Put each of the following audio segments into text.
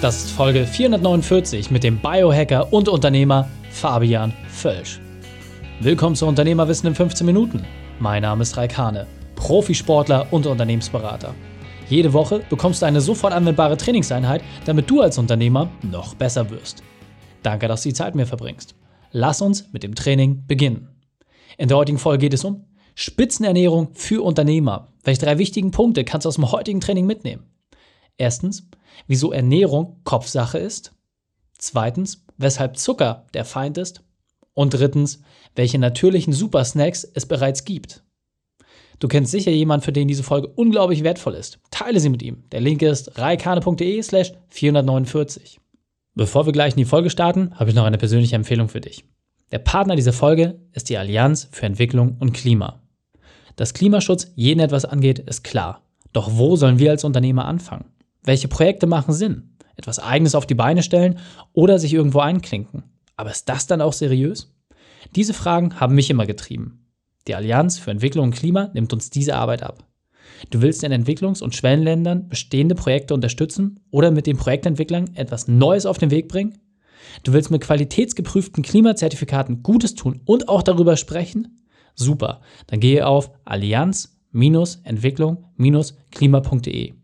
Das ist Folge 449 mit dem Biohacker und Unternehmer Fabian Völsch. Willkommen zu Unternehmerwissen in 15 Minuten. Mein Name ist Raikane, Profisportler und Unternehmensberater. Jede Woche bekommst du eine sofort anwendbare Trainingseinheit, damit du als Unternehmer noch besser wirst. Danke, dass du die Zeit mit mir verbringst. Lass uns mit dem Training beginnen. In der heutigen Folge geht es um Spitzenernährung für Unternehmer. Welche drei wichtigen Punkte kannst du aus dem heutigen Training mitnehmen? Erstens, wieso Ernährung Kopfsache ist. Zweitens, weshalb Zucker der Feind ist. Und drittens, welche natürlichen Supersnacks es bereits gibt. Du kennst sicher jemanden, für den diese Folge unglaublich wertvoll ist. Teile sie mit ihm. Der Link ist reikane.de slash 449. Bevor wir gleich in die Folge starten, habe ich noch eine persönliche Empfehlung für dich. Der Partner dieser Folge ist die Allianz für Entwicklung und Klima. Dass Klimaschutz jeden etwas angeht, ist klar. Doch wo sollen wir als Unternehmer anfangen? Welche Projekte machen Sinn? Etwas Eigenes auf die Beine stellen oder sich irgendwo einklinken? Aber ist das dann auch seriös? Diese Fragen haben mich immer getrieben. Die Allianz für Entwicklung und Klima nimmt uns diese Arbeit ab. Du willst in Entwicklungs- und Schwellenländern bestehende Projekte unterstützen oder mit den Projektentwicklern etwas Neues auf den Weg bringen? Du willst mit qualitätsgeprüften Klimazertifikaten Gutes tun und auch darüber sprechen? Super, dann gehe auf allianz-entwicklung-klima.de.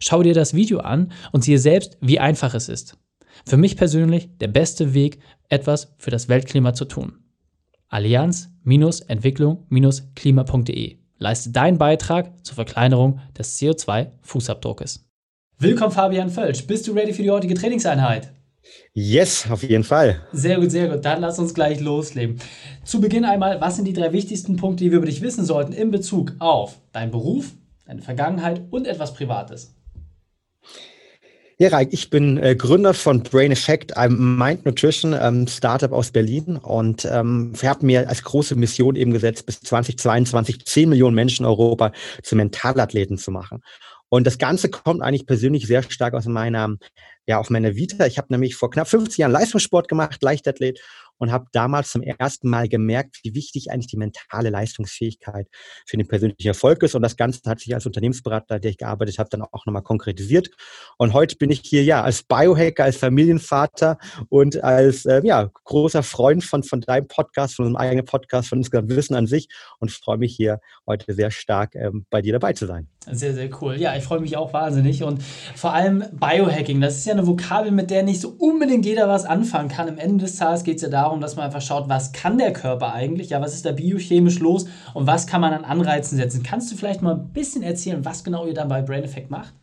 Schau dir das Video an und siehe selbst, wie einfach es ist. Für mich persönlich der beste Weg, etwas für das Weltklima zu tun. Allianz-Entwicklung-Klima.de. Leiste deinen Beitrag zur Verkleinerung des CO2-Fußabdruckes. Willkommen Fabian Völsch. Bist du ready für die heutige Trainingseinheit? Yes, auf jeden Fall. Sehr gut, sehr gut. Dann lass uns gleich loslegen. Zu Beginn einmal, was sind die drei wichtigsten Punkte, die wir über dich wissen sollten in Bezug auf deinen Beruf, deine Vergangenheit und etwas Privates? Ja, Raik, ich bin äh, Gründer von Brain Effect, einem Mind Nutrition ähm, Startup aus Berlin und ähm, wir haben mir als große Mission eben gesetzt, bis 2022 10 Millionen Menschen in Europa zu Mentalathleten zu machen. Und das Ganze kommt eigentlich persönlich sehr stark aus meiner, ja, auf meiner Vita. Ich habe nämlich vor knapp 50 Jahren Leistungssport gemacht, Leichtathlet und habe damals zum ersten Mal gemerkt, wie wichtig eigentlich die mentale Leistungsfähigkeit für den persönlichen Erfolg ist. Und das Ganze hat sich als Unternehmensberater, der ich gearbeitet habe, dann auch nochmal konkretisiert. Und heute bin ich hier ja als Biohacker, als Familienvater und als äh, ja, großer Freund von, von deinem Podcast, von unserem eigenen Podcast, von insgesamt Wissen an sich und freue mich hier heute sehr stark ähm, bei dir dabei zu sein. Sehr, sehr cool. Ja, ich freue mich auch wahnsinnig. Und vor allem Biohacking, das ist ja eine Vokabel, mit der nicht so unbedingt jeder was anfangen kann. Am Ende des Tages geht es ja darum, dass man einfach schaut, was kann der Körper eigentlich? Ja, was ist da biochemisch los und was kann man an Anreizen setzen? Kannst du vielleicht mal ein bisschen erzählen, was genau ihr dann bei Brain Effect macht?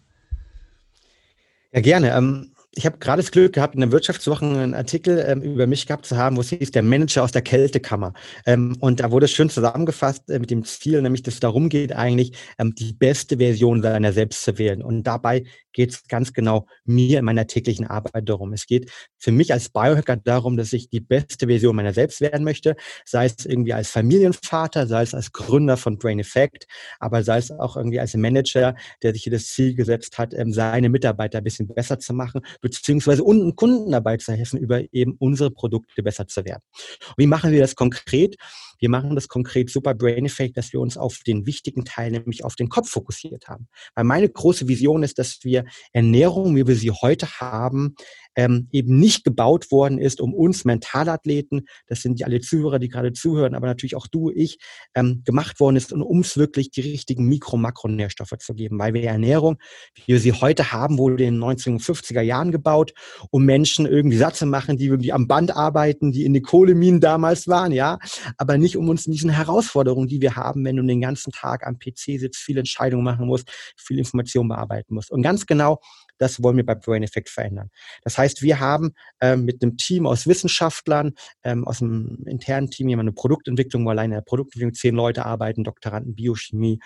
Ja, gerne. Ähm ich habe gerade das Glück gehabt, in der Wirtschaftswoche einen Artikel ähm, über mich gehabt zu haben, wo es hieß, der Manager aus der Kältekammer. Ähm, und da wurde schön zusammengefasst äh, mit dem Ziel, nämlich, dass es darum geht, eigentlich ähm, die beste Version seiner selbst zu wählen. Und dabei geht es ganz genau mir in meiner täglichen Arbeit darum. Es geht für mich als Biohacker darum, dass ich die beste Version meiner selbst werden möchte, sei es irgendwie als Familienvater, sei es als Gründer von Brain Effect, aber sei es auch irgendwie als Manager, der sich hier das Ziel gesetzt hat, ähm, seine Mitarbeiter ein bisschen besser zu machen beziehungsweise unten Kunden dabei zu helfen, über eben unsere Produkte besser zu werden. Und wie machen wir das konkret? Wir machen das konkret super Brain Effect, dass wir uns auf den wichtigen Teil, nämlich auf den Kopf fokussiert haben. Weil meine große Vision ist, dass wir Ernährung, wie wir sie heute haben, ähm, eben nicht gebaut worden ist, um uns Mentalathleten, das sind die alle Zuhörer, die gerade zuhören, aber natürlich auch du, ich, ähm, gemacht worden ist, um uns wirklich die richtigen Mikro-Makronährstoffe zu geben. Weil wir Ernährung, wie wir sie heute haben, wurde in den 1950er Jahren gebaut, um Menschen irgendwie satt zu machen, die irgendwie am Band arbeiten, die in den Kohleminen damals waren, ja, aber nicht um uns in diesen Herausforderungen, die wir haben, wenn du den ganzen Tag am PC sitzt, viele Entscheidungen machen musst, viel Information bearbeiten musst. Und ganz genau das wollen wir bei Brain Effect verändern. Das heißt, wir haben ähm, mit einem Team aus Wissenschaftlern, ähm, aus einem internen Team, jemand eine Produktentwicklung, wo alleine in der Produktentwicklung zehn Leute arbeiten, Doktoranden, Biochemie,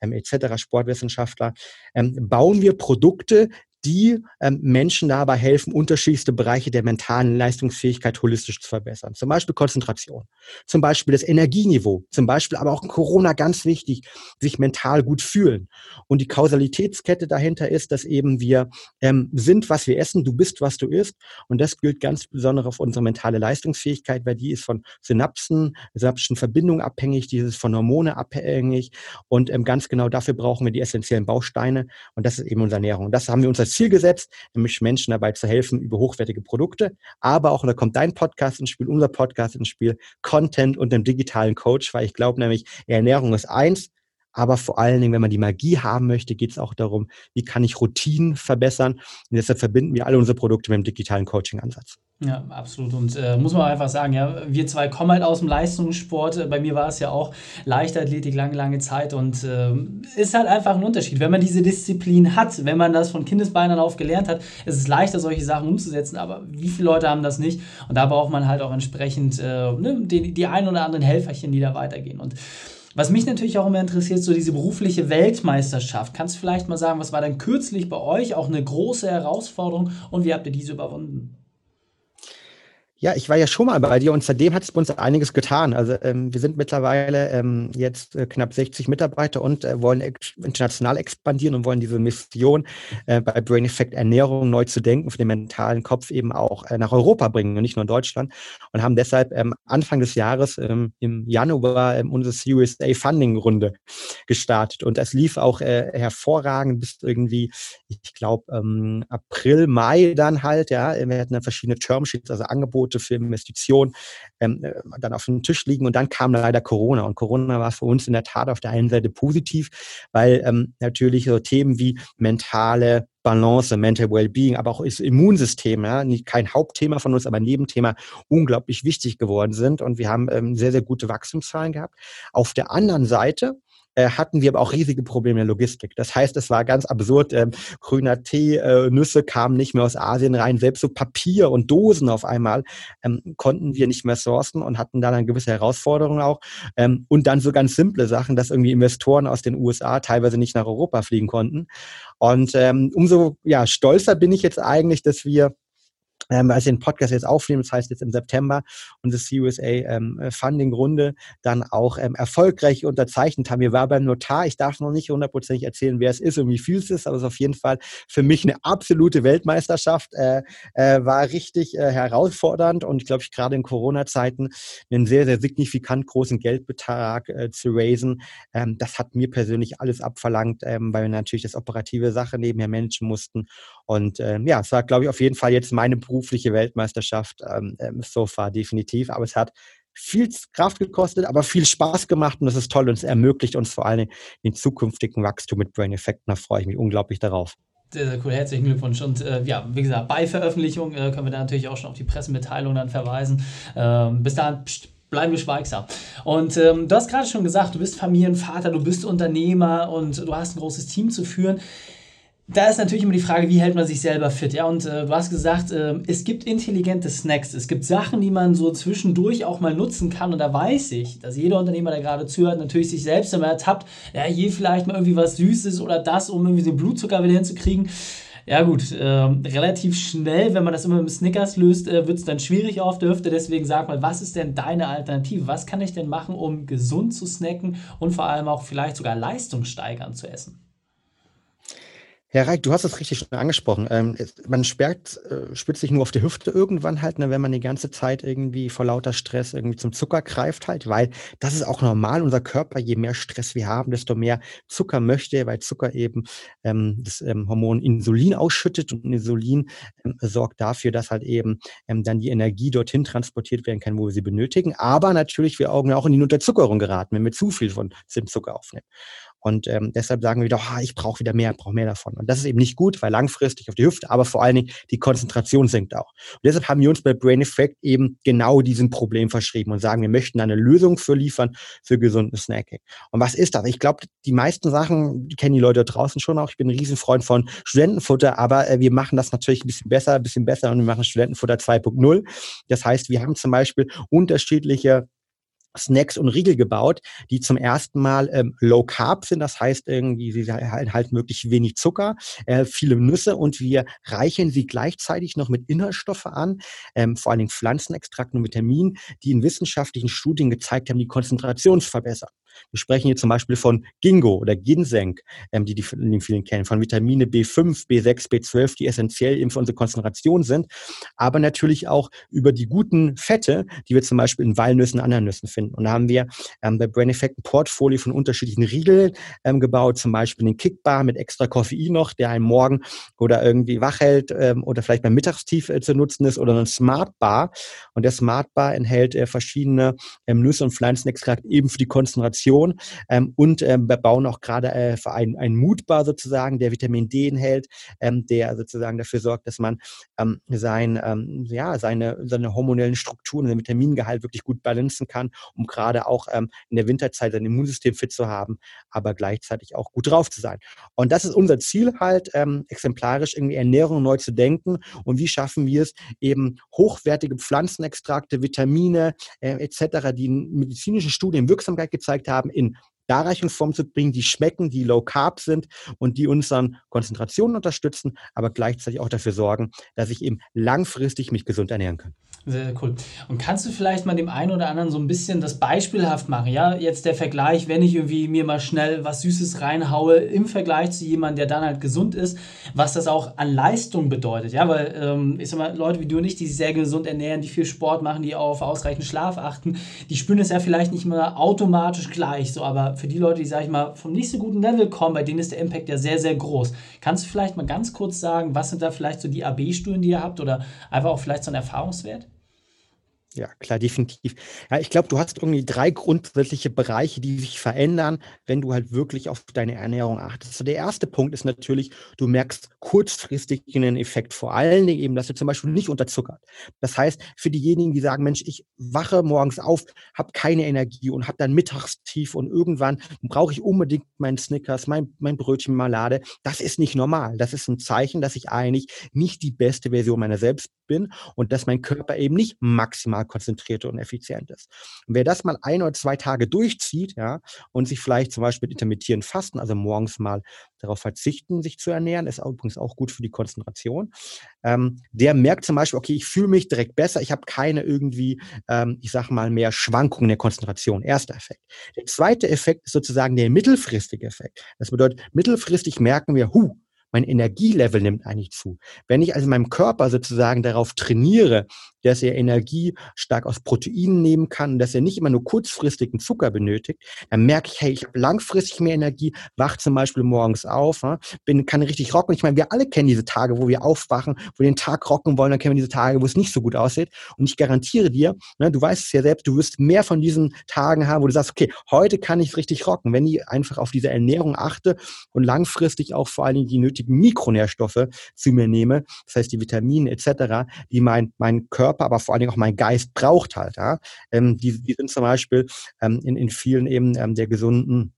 ähm, etc., Sportwissenschaftler, ähm, bauen wir Produkte, die ähm, Menschen dabei helfen, unterschiedlichste Bereiche der mentalen Leistungsfähigkeit holistisch zu verbessern. Zum Beispiel Konzentration, zum Beispiel das Energieniveau, zum Beispiel aber auch in Corona ganz wichtig, sich mental gut fühlen. Und die Kausalitätskette dahinter ist, dass eben wir ähm, sind, was wir essen, du bist, was du isst. Und das gilt ganz besonders auf unsere mentale Leistungsfähigkeit, weil die ist von Synapsen, synaptischen Verbindungen abhängig, dieses von Hormone abhängig. Und ähm, ganz genau dafür brauchen wir die essentiellen Bausteine. Und das ist eben unsere Ernährung. Das haben wir uns als Ziel gesetzt, nämlich Menschen dabei zu helfen über hochwertige Produkte, aber auch, und da kommt dein Podcast ins Spiel, unser Podcast ins Spiel, Content und dem digitalen Coach, weil ich glaube nämlich, Ernährung ist eins, aber vor allen Dingen, wenn man die Magie haben möchte, geht es auch darum, wie kann ich Routinen verbessern. Und deshalb verbinden wir alle unsere Produkte mit dem digitalen Coaching-Ansatz. Ja, absolut. Und äh, muss man einfach sagen, ja, wir zwei kommen halt aus dem Leistungssport. Bei mir war es ja auch Leichtathletik lange, lange Zeit und äh, ist halt einfach ein Unterschied. Wenn man diese Disziplin hat, wenn man das von Kindesbeinen auf gelernt hat, ist es leichter, solche Sachen umzusetzen. Aber wie viele Leute haben das nicht? Und da braucht man halt auch entsprechend äh, ne, die, die ein oder anderen Helferchen, die da weitergehen. Und was mich natürlich auch immer interessiert, so diese berufliche Weltmeisterschaft. Kannst du vielleicht mal sagen, was war denn kürzlich bei euch auch eine große Herausforderung und wie habt ihr diese überwunden? Ja, ich war ja schon mal bei dir und seitdem hat es bei uns einiges getan. Also ähm, wir sind mittlerweile ähm, jetzt äh, knapp 60 Mitarbeiter und äh, wollen ex international expandieren und wollen diese Mission äh, bei Brain Effect Ernährung neu zu denken, für den mentalen Kopf eben auch äh, nach Europa bringen und nicht nur in Deutschland. Und haben deshalb ähm, Anfang des Jahres ähm, im Januar ähm, unsere Series A Funding Runde gestartet. Und es lief auch äh, hervorragend bis irgendwie, ich glaube, ähm, April, Mai dann halt, ja. Wir hatten dann verschiedene Termsheets, also Angebote Angebote für Investitionen ähm, äh, dann auf dem Tisch liegen. Und dann kam leider Corona. Und Corona war für uns in der Tat auf der einen Seite positiv, weil ähm, natürlich so Themen wie mentale Balance, Mental Wellbeing, aber auch das Immunsystem, ja, kein Hauptthema von uns, aber ein Nebenthema, unglaublich wichtig geworden sind. Und wir haben ähm, sehr, sehr gute Wachstumszahlen gehabt. Auf der anderen Seite äh, hatten wir aber auch riesige Probleme in der Logistik. Das heißt, es war ganz absurd. Ähm, grüner Tee, äh, Nüsse kamen nicht mehr aus Asien rein. Selbst so Papier und Dosen auf einmal ähm, konnten wir nicht mehr sourcen und hatten dann eine gewisse Herausforderung auch. Ähm, und dann so ganz simple Sachen, dass irgendwie Investoren aus den USA teilweise nicht nach Europa fliegen konnten. Und ähm, umso ja, stolzer bin ich jetzt eigentlich, dass wir ähm, als wir den Podcast jetzt aufnehmen, das heißt jetzt im September, unsere CUSA ähm, Funding-Runde dann auch ähm, erfolgreich unterzeichnet haben. Wir waren beim Notar, ich darf noch nicht hundertprozentig erzählen, wer es ist und wie viel es ist, aber es ist auf jeden Fall für mich eine absolute Weltmeisterschaft. Äh, äh, war richtig äh, herausfordernd und glaube, ich gerade in Corona-Zeiten einen sehr, sehr signifikant großen Geldbetrag äh, zu raisen. Ähm, das hat mir persönlich alles abverlangt, ähm, weil wir natürlich das operative Sache nebenher managen mussten. Und ähm, ja, es war, glaube ich, auf jeden Fall jetzt meine berufliche Weltmeisterschaft ähm, ähm, so far definitiv. Aber es hat viel Kraft gekostet, aber viel Spaß gemacht und das ist toll und es ermöglicht uns vor allem den zukünftigen Wachstum mit Brain Effect. Da freue ich mich unglaublich darauf. Sehr, sehr cool, herzlichen Glückwunsch. Und äh, ja, wie gesagt, bei Veröffentlichung äh, können wir da natürlich auch schon auf die Pressemitteilung dann verweisen. Ähm, bis dahin pst, bleiben wir schweigsam. Und ähm, du hast gerade schon gesagt, du bist Familienvater, du bist Unternehmer und du hast ein großes Team zu führen da ist natürlich immer die Frage, wie hält man sich selber fit? Ja, und äh, du hast gesagt, äh, es gibt intelligente Snacks. Es gibt Sachen, die man so zwischendurch auch mal nutzen kann. Und da weiß ich, dass jeder Unternehmer, der gerade zuhört, natürlich sich selbst immer ertappt. Ja, hier vielleicht mal irgendwie was Süßes oder das, um irgendwie den Blutzucker wieder hinzukriegen. Ja, gut, äh, relativ schnell, wenn man das immer mit Snickers löst, äh, wird es dann schwierig auf der Hüfte. Deswegen sag mal, was ist denn deine Alternative? Was kann ich denn machen, um gesund zu snacken und vor allem auch vielleicht sogar leistungssteigernd zu essen? Herr Reich, du hast es richtig schon angesprochen. Ähm, man sperrt, äh, spitzt sich nur auf die Hüfte irgendwann halt, ne, wenn man die ganze Zeit irgendwie vor lauter Stress irgendwie zum Zucker greift halt, weil das ist auch normal. Unser Körper, je mehr Stress wir haben, desto mehr Zucker möchte, weil Zucker eben ähm, das ähm, Hormon Insulin ausschüttet und Insulin ähm, sorgt dafür, dass halt eben dann die Energie dorthin transportiert werden kann, wo wir sie benötigen. Aber natürlich wir Augen auch in die Unterzuckerung geraten, wenn wir zu viel von dem Zucker aufnehmen. Und ähm, deshalb sagen wir wieder, oh, ich brauche wieder mehr, brauche mehr davon. Und das ist eben nicht gut, weil langfristig auf die Hüfte, aber vor allen Dingen die Konzentration sinkt auch. Und deshalb haben wir uns bei Brain Effect eben genau diesem Problem verschrieben und sagen, wir möchten eine Lösung für liefern für gesundes Snacking. Und was ist das? Ich glaube, die meisten Sachen, die kennen die Leute draußen schon auch. Ich bin ein Riesenfreund von Studentenfutter, aber äh, wir machen das natürlich ein bisschen besser, ein bisschen besser und wir machen Studentenfutter 2.0. Das heißt, wir haben zum Beispiel unterschiedliche Snacks und Riegel gebaut, die zum ersten Mal ähm, low carb sind. Das heißt irgendwie, sie halt möglichst wenig Zucker, äh, viele Nüsse und wir reichen sie gleichzeitig noch mit Inhaltsstoffe an, ähm, vor allen Dingen Pflanzenextrakten und Vitaminen, die in wissenschaftlichen Studien gezeigt haben, die Konzentration zu verbessern. Wir sprechen hier zum Beispiel von Gingo oder Ginseng, ähm, die die vielen kennen, von Vitamine B5, B6, B12, die essentiell eben für unsere Konzentration sind, aber natürlich auch über die guten Fette, die wir zum Beispiel in Walnüssen anderen Nüssen finden. Und da haben wir ähm, bei Brain Effect ein Portfolio von unterschiedlichen Riegeln ähm, gebaut, zum Beispiel den Kickbar mit extra Koffein noch, der einen morgen oder irgendwie wach hält ähm, oder vielleicht beim Mittagstief äh, zu nutzen ist oder ein Smart Bar. Und der Smart Bar enthält äh, verschiedene ähm, Nüsse und Pflanzenextrakt eben für die Konzentration. Ähm, und ähm, wir bauen auch gerade äh, einen, einen Moodbar sozusagen, der Vitamin D enthält, ähm, der sozusagen dafür sorgt, dass man ähm, sein, ähm, ja, seine, seine hormonellen Strukturen, sein Vitamingehalt wirklich gut balancen kann, um gerade auch ähm, in der Winterzeit sein Immunsystem fit zu haben, aber gleichzeitig auch gut drauf zu sein. Und das ist unser Ziel halt, ähm, exemplarisch irgendwie Ernährung neu zu denken und wie schaffen wir es, eben hochwertige Pflanzenextrakte, Vitamine äh, etc., die in medizinischen Studien Wirksamkeit gezeigt haben, in Darreichungsform zu bringen, die schmecken, die low carb sind und die unseren Konzentrationen unterstützen, aber gleichzeitig auch dafür sorgen, dass ich eben langfristig mich gesund ernähren kann. Sehr cool. Und kannst du vielleicht mal dem einen oder anderen so ein bisschen das beispielhaft machen? Ja, jetzt der Vergleich, wenn ich irgendwie mir mal schnell was Süßes reinhaue im Vergleich zu jemandem, der dann halt gesund ist, was das auch an Leistung bedeutet. Ja, weil ähm, ich sag mal, Leute wie du und ich, die sich sehr gesund ernähren, die viel Sport machen, die auf ausreichend Schlaf achten, die spüren es ja vielleicht nicht immer automatisch gleich. So, aber für die Leute, die, sag ich mal, vom nicht so guten Level kommen, bei denen ist der Impact ja sehr, sehr groß. Kannst du vielleicht mal ganz kurz sagen, was sind da vielleicht so die AB-Studien, die ihr habt oder einfach auch vielleicht so ein Erfahrungswert? Ja, klar, definitiv. Ja, ich glaube, du hast irgendwie drei grundsätzliche Bereiche, die sich verändern, wenn du halt wirklich auf deine Ernährung achtest. So, der erste Punkt ist natürlich, du merkst kurzfristig einen Effekt, vor allen Dingen eben, dass du zum Beispiel nicht unterzuckert. Das heißt, für diejenigen, die sagen, Mensch, ich wache morgens auf, habe keine Energie und habe dann Mittagstief und irgendwann brauche ich unbedingt meinen Snickers, mein, mein Brötchen Marmelade. Das ist nicht normal. Das ist ein Zeichen, dass ich eigentlich nicht die beste Version meiner selbst bin und dass mein Körper eben nicht maximal konzentriert und effizient ist. Und wer das mal ein oder zwei Tage durchzieht, ja, und sich vielleicht zum Beispiel intermittieren fasten, also morgens mal darauf verzichten, sich zu ernähren, ist übrigens auch gut für die Konzentration. Ähm, der merkt zum Beispiel, okay, ich fühle mich direkt besser, ich habe keine irgendwie, ähm, ich sage mal, mehr Schwankungen der Konzentration. Erster Effekt. Der zweite Effekt ist sozusagen der mittelfristige Effekt. Das bedeutet, mittelfristig merken wir, hu, mein Energielevel nimmt eigentlich zu. Wenn ich also meinem Körper sozusagen darauf trainiere, dass er Energie stark aus Proteinen nehmen kann, dass er nicht immer nur kurzfristigen Zucker benötigt, dann merke ich, hey, ich habe langfristig mehr Energie, wach zum Beispiel morgens auf, ne, bin, kann richtig rocken. Ich meine, wir alle kennen diese Tage, wo wir aufwachen, wo wir den Tag rocken wollen, dann kennen wir diese Tage, wo es nicht so gut aussieht. Und ich garantiere dir, ne, du weißt es ja selbst, du wirst mehr von diesen Tagen haben, wo du sagst, okay, heute kann ich richtig rocken, wenn ich einfach auf diese Ernährung achte und langfristig auch vor allen Dingen die nötigen Mikronährstoffe zu mir nehme, das heißt die Vitamine etc., die mein, mein Körper Körper, aber vor allen Dingen auch mein Geist braucht halt. Ja? Ähm, die, die sind zum Beispiel ähm, in, in vielen eben ähm, der gesunden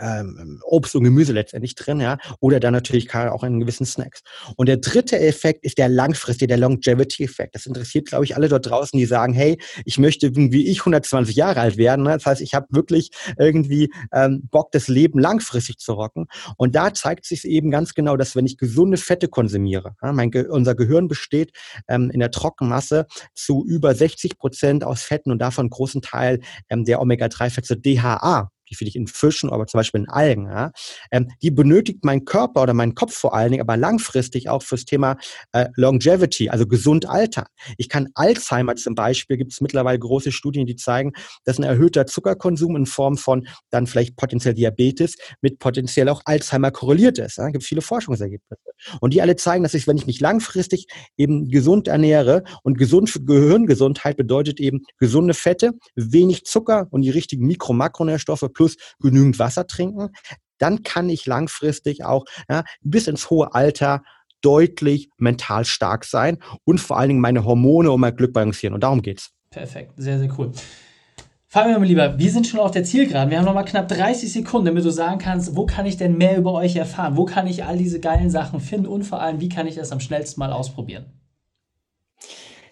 ähm, Obst und Gemüse letztendlich drin, ja, oder dann natürlich auch in gewissen Snacks. Und der dritte Effekt ist der langfristige, der Longevity-Effekt. Das interessiert, glaube ich, alle dort draußen, die sagen, hey, ich möchte wie ich 120 Jahre alt werden. Ne? Das heißt, ich habe wirklich irgendwie ähm, Bock, das Leben langfristig zu rocken. Und da zeigt sich eben ganz genau, dass wenn ich gesunde Fette konsumiere, ja, mein Ge unser Gehirn besteht ähm, in der Trockenmasse zu über 60 Prozent aus Fetten und davon großen Teil ähm, der Omega-3-Fette DHA die finde ich in Fischen, aber zum Beispiel in Algen, ja, ähm, die benötigt mein Körper oder mein Kopf vor allen Dingen, aber langfristig auch fürs Thema äh, Longevity, also gesund altern. Ich kann Alzheimer zum Beispiel, gibt es mittlerweile große Studien, die zeigen, dass ein erhöhter Zuckerkonsum in Form von dann vielleicht potenziell Diabetes mit potenziell auch Alzheimer korreliert ist. Ja. Gibt viele Forschungsergebnisse. Und die alle zeigen, dass ich, wenn ich mich langfristig eben gesund ernähre und gesund für Gehirngesundheit bedeutet eben gesunde Fette, wenig Zucker und die richtigen Mikro-Makronährstoffe plus genügend Wasser trinken, dann kann ich langfristig auch ja, bis ins hohe Alter deutlich mental stark sein und vor allen Dingen meine Hormone und mein Glück balancieren. Und darum geht's. Perfekt, sehr, sehr cool. Fabian, mein Lieber, wir sind schon auf der Zielgeraden. Wir haben noch mal knapp 30 Sekunden, damit du sagen kannst, wo kann ich denn mehr über euch erfahren? Wo kann ich all diese geilen Sachen finden? Und vor allem, wie kann ich das am schnellsten mal ausprobieren?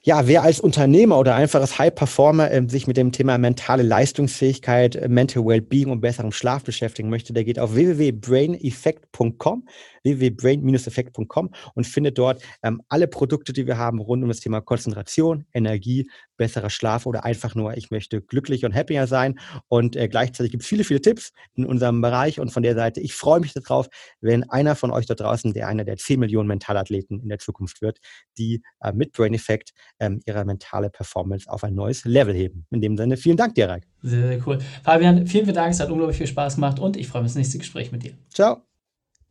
Ja, wer als Unternehmer oder einfaches High-Performer äh, sich mit dem Thema mentale Leistungsfähigkeit, äh, Mental Wellbeing und besserem Schlaf beschäftigen möchte, der geht auf www.braineffect.com www.brain-effekt.com und findet dort ähm, alle Produkte, die wir haben rund um das Thema Konzentration, Energie, besserer Schlaf oder einfach nur, ich möchte glücklicher und happier sein. Und äh, gleichzeitig gibt es viele, viele Tipps in unserem Bereich und von der Seite, ich freue mich darauf, wenn einer von euch da draußen, der einer der 10 Millionen Mentalathleten in der Zukunft wird, die äh, mit Brain Effect ähm, ihre mentale Performance auf ein neues Level heben. In dem Sinne, vielen Dank dir, Raik. Sehr, sehr cool. Fabian, vielen, vielen Dank. Es hat unglaublich viel Spaß gemacht und ich freue mich auf das nächste Gespräch mit dir. Ciao.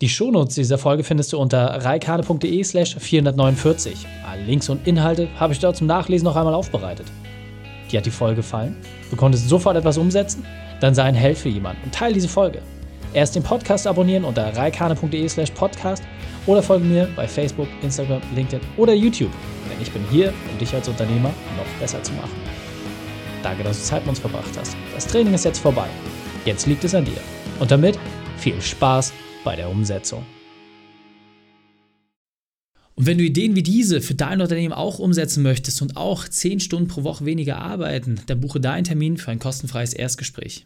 Die Shownotes dieser Folge findest du unter reikane.de slash 449. Alle Links und Inhalte habe ich dort zum Nachlesen noch einmal aufbereitet. Dir hat die Folge gefallen? Du konntest sofort etwas umsetzen? Dann sei ein Held für jemanden und teile diese Folge. Erst den Podcast abonnieren unter reikane.de slash podcast oder folge mir bei Facebook, Instagram, LinkedIn oder YouTube, denn ich bin hier, um dich als Unternehmer noch besser zu machen. Danke, dass du Zeit mit uns verbracht hast. Das Training ist jetzt vorbei. Jetzt liegt es an dir. Und damit viel Spaß bei der Umsetzung. Und wenn du Ideen wie diese für dein Unternehmen auch umsetzen möchtest und auch 10 Stunden pro Woche weniger arbeiten, dann buche deinen Termin für ein kostenfreies Erstgespräch.